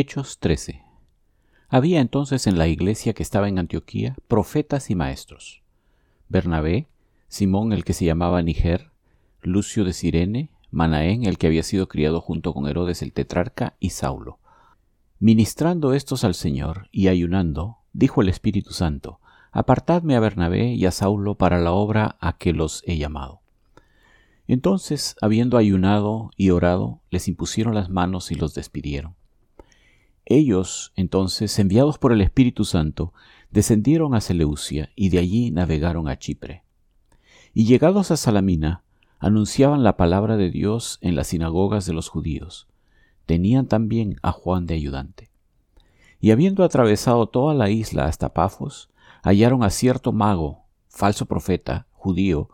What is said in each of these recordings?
Hechos 13. Había entonces en la iglesia que estaba en Antioquía profetas y maestros. Bernabé, Simón el que se llamaba Niger, Lucio de Sirene, Manaén el que había sido criado junto con Herodes el tetrarca y Saulo. Ministrando estos al Señor y ayunando, dijo el Espíritu Santo, Apartadme a Bernabé y a Saulo para la obra a que los he llamado. Entonces, habiendo ayunado y orado, les impusieron las manos y los despidieron. Ellos, entonces, enviados por el Espíritu Santo, descendieron a Seleucia y de allí navegaron a Chipre. Y llegados a Salamina, anunciaban la palabra de Dios en las sinagogas de los judíos. Tenían también a Juan de ayudante. Y habiendo atravesado toda la isla hasta Pafos, hallaron a cierto mago, falso profeta, judío,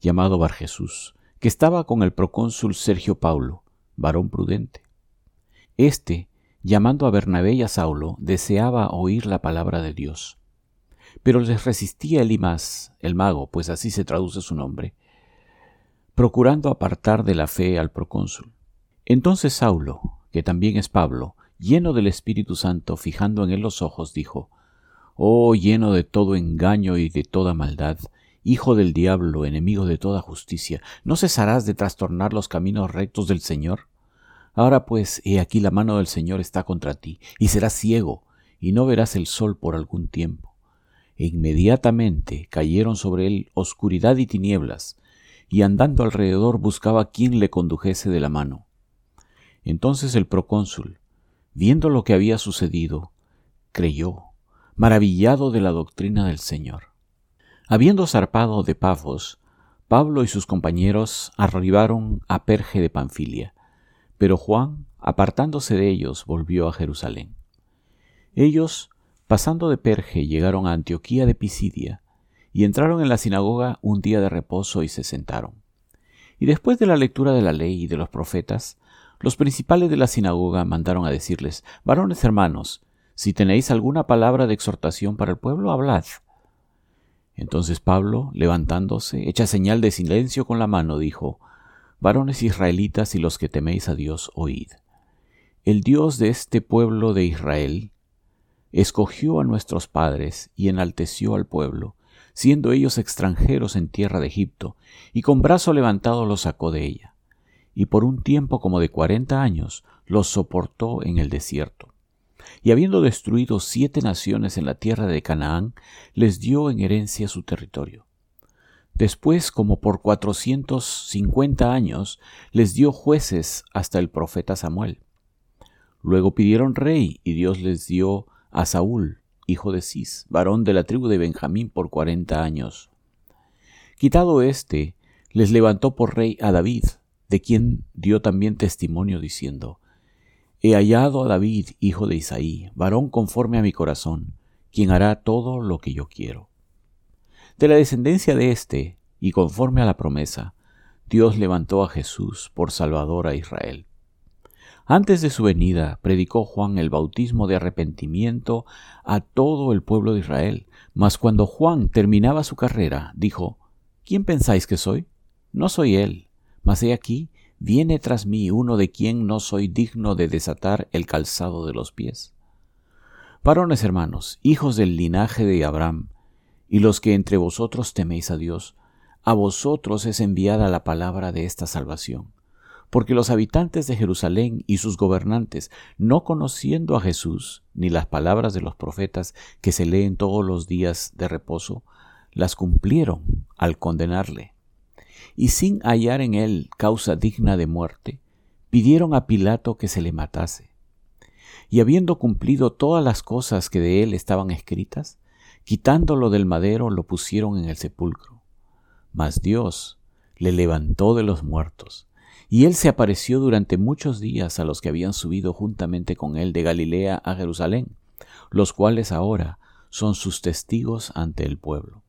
llamado Bar Jesús, que estaba con el procónsul Sergio Paulo, varón prudente. Este, llamando a Bernabé y a Saulo, deseaba oír la palabra de Dios. Pero les resistía Elimas, el mago, pues así se traduce su nombre, procurando apartar de la fe al procónsul. Entonces Saulo, que también es Pablo, lleno del Espíritu Santo, fijando en él los ojos, dijo, Oh lleno de todo engaño y de toda maldad, hijo del diablo, enemigo de toda justicia, ¿no cesarás de trastornar los caminos rectos del Señor? Ahora pues, he aquí la mano del Señor está contra ti, y serás ciego, y no verás el sol por algún tiempo. E inmediatamente cayeron sobre él oscuridad y tinieblas, y andando alrededor buscaba quien le condujese de la mano. Entonces el procónsul, viendo lo que había sucedido, creyó, maravillado de la doctrina del Señor. Habiendo zarpado de Pafos, Pablo y sus compañeros arribaron a Perge de Panfilia, pero Juan, apartándose de ellos, volvió a Jerusalén. Ellos, pasando de Perge, llegaron a Antioquía de Pisidia, y entraron en la sinagoga un día de reposo y se sentaron. Y después de la lectura de la ley y de los profetas, los principales de la sinagoga mandaron a decirles, varones hermanos, si tenéis alguna palabra de exhortación para el pueblo, hablad. Entonces Pablo, levantándose, hecha señal de silencio con la mano, dijo, Varones israelitas y los que teméis a Dios, oíd. El Dios de este pueblo de Israel escogió a nuestros padres y enalteció al pueblo, siendo ellos extranjeros en tierra de Egipto, y con brazo levantado los sacó de ella, y por un tiempo como de cuarenta años los soportó en el desierto. Y habiendo destruido siete naciones en la tierra de Canaán, les dio en herencia su territorio. Después, como por cuatrocientos cincuenta años, les dio jueces hasta el profeta Samuel. Luego pidieron rey, y Dios les dio a Saúl, hijo de Cis, varón de la tribu de Benjamín, por cuarenta años. Quitado éste, les levantó por rey a David, de quien dio también testimonio diciendo, He hallado a David, hijo de Isaí, varón conforme a mi corazón, quien hará todo lo que yo quiero. De la descendencia de éste, y conforme a la promesa, Dios levantó a Jesús por Salvador a Israel. Antes de su venida, predicó Juan el bautismo de arrepentimiento a todo el pueblo de Israel. Mas cuando Juan terminaba su carrera, dijo, ¿Quién pensáis que soy? No soy él, mas he aquí, viene tras mí uno de quien no soy digno de desatar el calzado de los pies. Varones hermanos, hijos del linaje de Abraham, y los que entre vosotros teméis a Dios, a vosotros es enviada la palabra de esta salvación. Porque los habitantes de Jerusalén y sus gobernantes, no conociendo a Jesús, ni las palabras de los profetas que se leen todos los días de reposo, las cumplieron al condenarle. Y sin hallar en él causa digna de muerte, pidieron a Pilato que se le matase. Y habiendo cumplido todas las cosas que de él estaban escritas, Quitándolo del madero lo pusieron en el sepulcro. Mas Dios le levantó de los muertos, y él se apareció durante muchos días a los que habían subido juntamente con él de Galilea a Jerusalén, los cuales ahora son sus testigos ante el pueblo.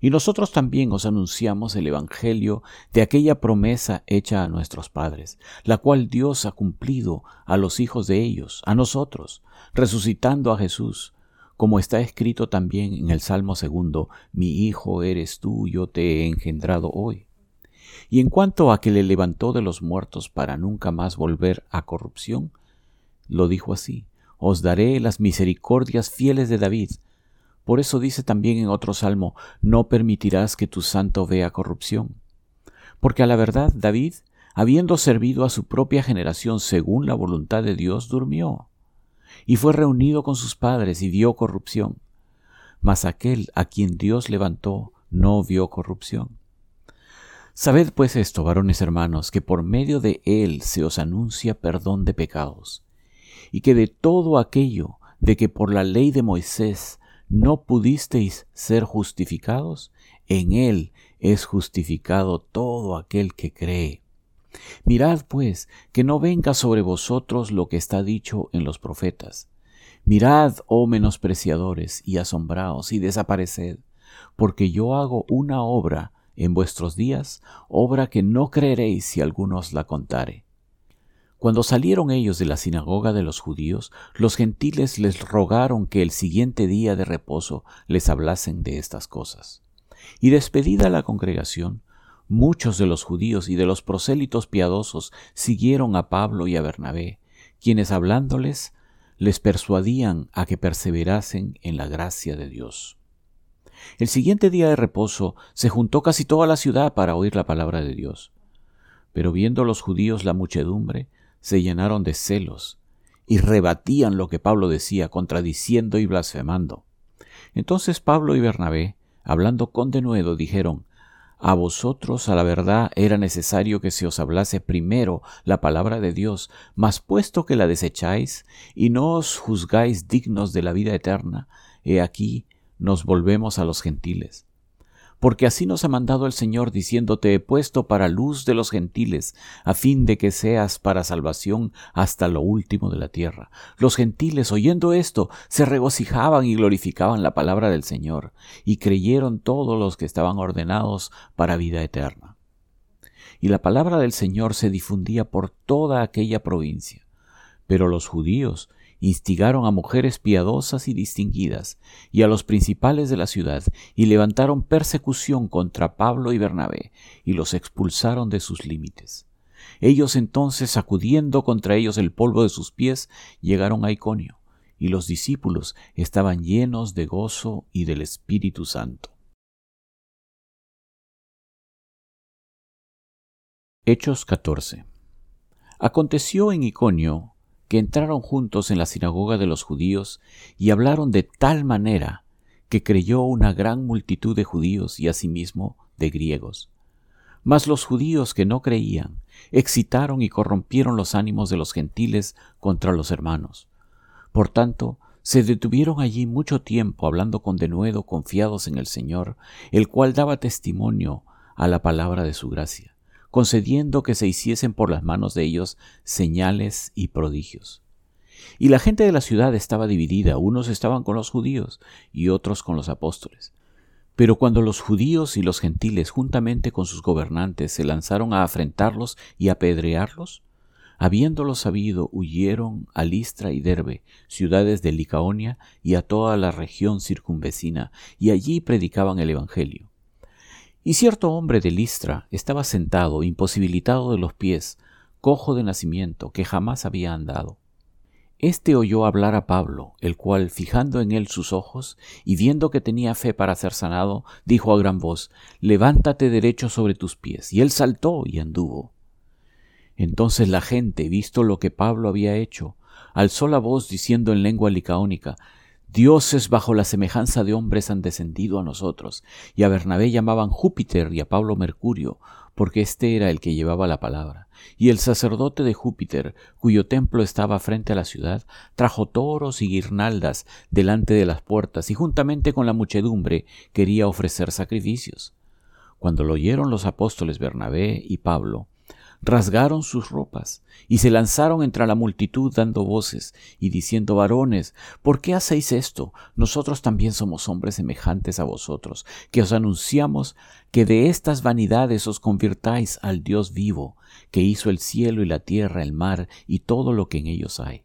Y nosotros también os anunciamos el Evangelio de aquella promesa hecha a nuestros padres, la cual Dios ha cumplido a los hijos de ellos, a nosotros, resucitando a Jesús, como está escrito también en el Salmo segundo, mi hijo eres tú, yo te he engendrado hoy. Y en cuanto a que le levantó de los muertos para nunca más volver a corrupción, lo dijo así, os daré las misericordias fieles de David. Por eso dice también en otro salmo, no permitirás que tu santo vea corrupción. Porque a la verdad David, habiendo servido a su propia generación según la voluntad de Dios, durmió, y fue reunido con sus padres y vio corrupción. Mas aquel a quien Dios levantó no vio corrupción. Sabed pues esto, varones hermanos, que por medio de él se os anuncia perdón de pecados, y que de todo aquello de que por la ley de Moisés no pudisteis ser justificados, en él es justificado todo aquel que cree. Mirad pues que no venga sobre vosotros lo que está dicho en los profetas. Mirad, oh menospreciadores, y asombraos, y desapareced, porque yo hago una obra en vuestros días, obra que no creeréis si algunos la contare. Cuando salieron ellos de la sinagoga de los judíos, los gentiles les rogaron que el siguiente día de reposo les hablasen de estas cosas. Y despedida la congregación, muchos de los judíos y de los prosélitos piadosos siguieron a Pablo y a Bernabé, quienes hablándoles les persuadían a que perseverasen en la gracia de Dios. El siguiente día de reposo se juntó casi toda la ciudad para oír la palabra de Dios. Pero viendo los judíos la muchedumbre, se llenaron de celos y rebatían lo que Pablo decía, contradiciendo y blasfemando. Entonces Pablo y Bernabé, hablando con denuedo, dijeron, a vosotros a la verdad era necesario que se os hablase primero la palabra de Dios, mas puesto que la desecháis y no os juzgáis dignos de la vida eterna, he aquí nos volvemos a los gentiles. Porque así nos ha mandado el Señor diciendo, Te he puesto para luz de los gentiles, a fin de que seas para salvación hasta lo último de la tierra. Los gentiles, oyendo esto, se regocijaban y glorificaban la palabra del Señor, y creyeron todos los que estaban ordenados para vida eterna. Y la palabra del Señor se difundía por toda aquella provincia. Pero los judíos instigaron a mujeres piadosas y distinguidas y a los principales de la ciudad y levantaron persecución contra Pablo y Bernabé y los expulsaron de sus límites. Ellos entonces, sacudiendo contra ellos el polvo de sus pies, llegaron a Iconio, y los discípulos estaban llenos de gozo y del Espíritu Santo. Hechos 14 Aconteció en Iconio que entraron juntos en la sinagoga de los judíos y hablaron de tal manera que creyó una gran multitud de judíos y asimismo de griegos. Mas los judíos que no creían excitaron y corrompieron los ánimos de los gentiles contra los hermanos. Por tanto, se detuvieron allí mucho tiempo hablando con denuedo confiados en el Señor, el cual daba testimonio a la palabra de su gracia concediendo que se hiciesen por las manos de ellos señales y prodigios. Y la gente de la ciudad estaba dividida, unos estaban con los judíos y otros con los apóstoles. Pero cuando los judíos y los gentiles juntamente con sus gobernantes se lanzaron a afrentarlos y apedrearlos, habiéndolo sabido, huyeron a Listra y Derbe, ciudades de Licaonia y a toda la región circunvecina, y allí predicaban el Evangelio. Y cierto hombre de Listra estaba sentado, imposibilitado de los pies, cojo de nacimiento, que jamás había andado. Este oyó hablar a Pablo, el cual, fijando en él sus ojos y viendo que tenía fe para ser sanado, dijo a gran voz, Levántate derecho sobre tus pies. Y él saltó y anduvo. Entonces la gente, visto lo que Pablo había hecho, alzó la voz diciendo en lengua licaónica, Dioses bajo la semejanza de hombres han descendido a nosotros, y a Bernabé llamaban Júpiter y a Pablo Mercurio, porque éste era el que llevaba la palabra. Y el sacerdote de Júpiter, cuyo templo estaba frente a la ciudad, trajo toros y guirnaldas delante de las puertas, y juntamente con la muchedumbre quería ofrecer sacrificios. Cuando lo oyeron los apóstoles Bernabé y Pablo, rasgaron sus ropas y se lanzaron entre la multitud dando voces y diciendo varones, ¿por qué hacéis esto? Nosotros también somos hombres semejantes a vosotros, que os anunciamos que de estas vanidades os convirtáis al Dios vivo, que hizo el cielo y la tierra, el mar y todo lo que en ellos hay.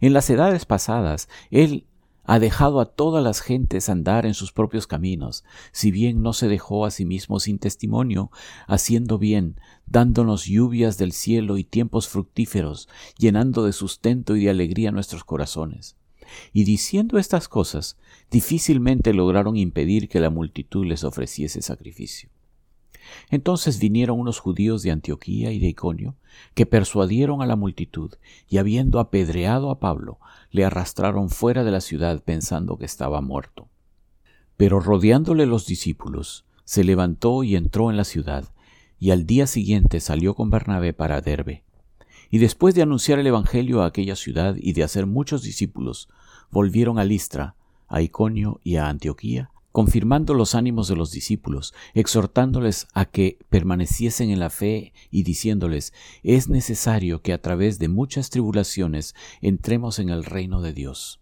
En las edades pasadas, Él ha dejado a todas las gentes andar en sus propios caminos, si bien no se dejó a sí mismo sin testimonio, haciendo bien, dándonos lluvias del cielo y tiempos fructíferos, llenando de sustento y de alegría nuestros corazones. Y diciendo estas cosas, difícilmente lograron impedir que la multitud les ofreciese sacrificio. Entonces vinieron unos judíos de Antioquía y de Iconio, que persuadieron a la multitud, y habiendo apedreado a Pablo, le arrastraron fuera de la ciudad pensando que estaba muerto. Pero rodeándole los discípulos, se levantó y entró en la ciudad, y al día siguiente salió con Bernabé para Derbe. Y después de anunciar el Evangelio a aquella ciudad y de hacer muchos discípulos, volvieron a Listra, a Iconio y a Antioquía, confirmando los ánimos de los discípulos, exhortándoles a que permaneciesen en la fe y diciéndoles, es necesario que a través de muchas tribulaciones entremos en el reino de Dios.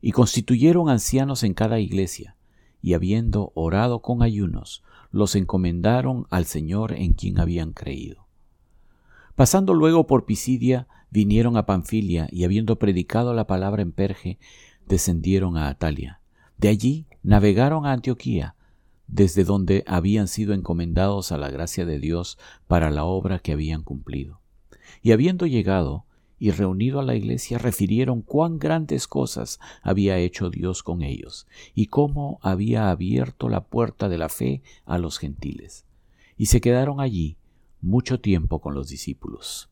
Y constituyeron ancianos en cada iglesia, y habiendo orado con ayunos, los encomendaron al Señor en quien habían creído. Pasando luego por Pisidia, vinieron a Panfilia, y habiendo predicado la palabra en Perge, descendieron a Atalia. De allí navegaron a Antioquía, desde donde habían sido encomendados a la gracia de Dios para la obra que habían cumplido. Y habiendo llegado y reunido a la iglesia, refirieron cuán grandes cosas había hecho Dios con ellos, y cómo había abierto la puerta de la fe a los gentiles. Y se quedaron allí mucho tiempo con los discípulos.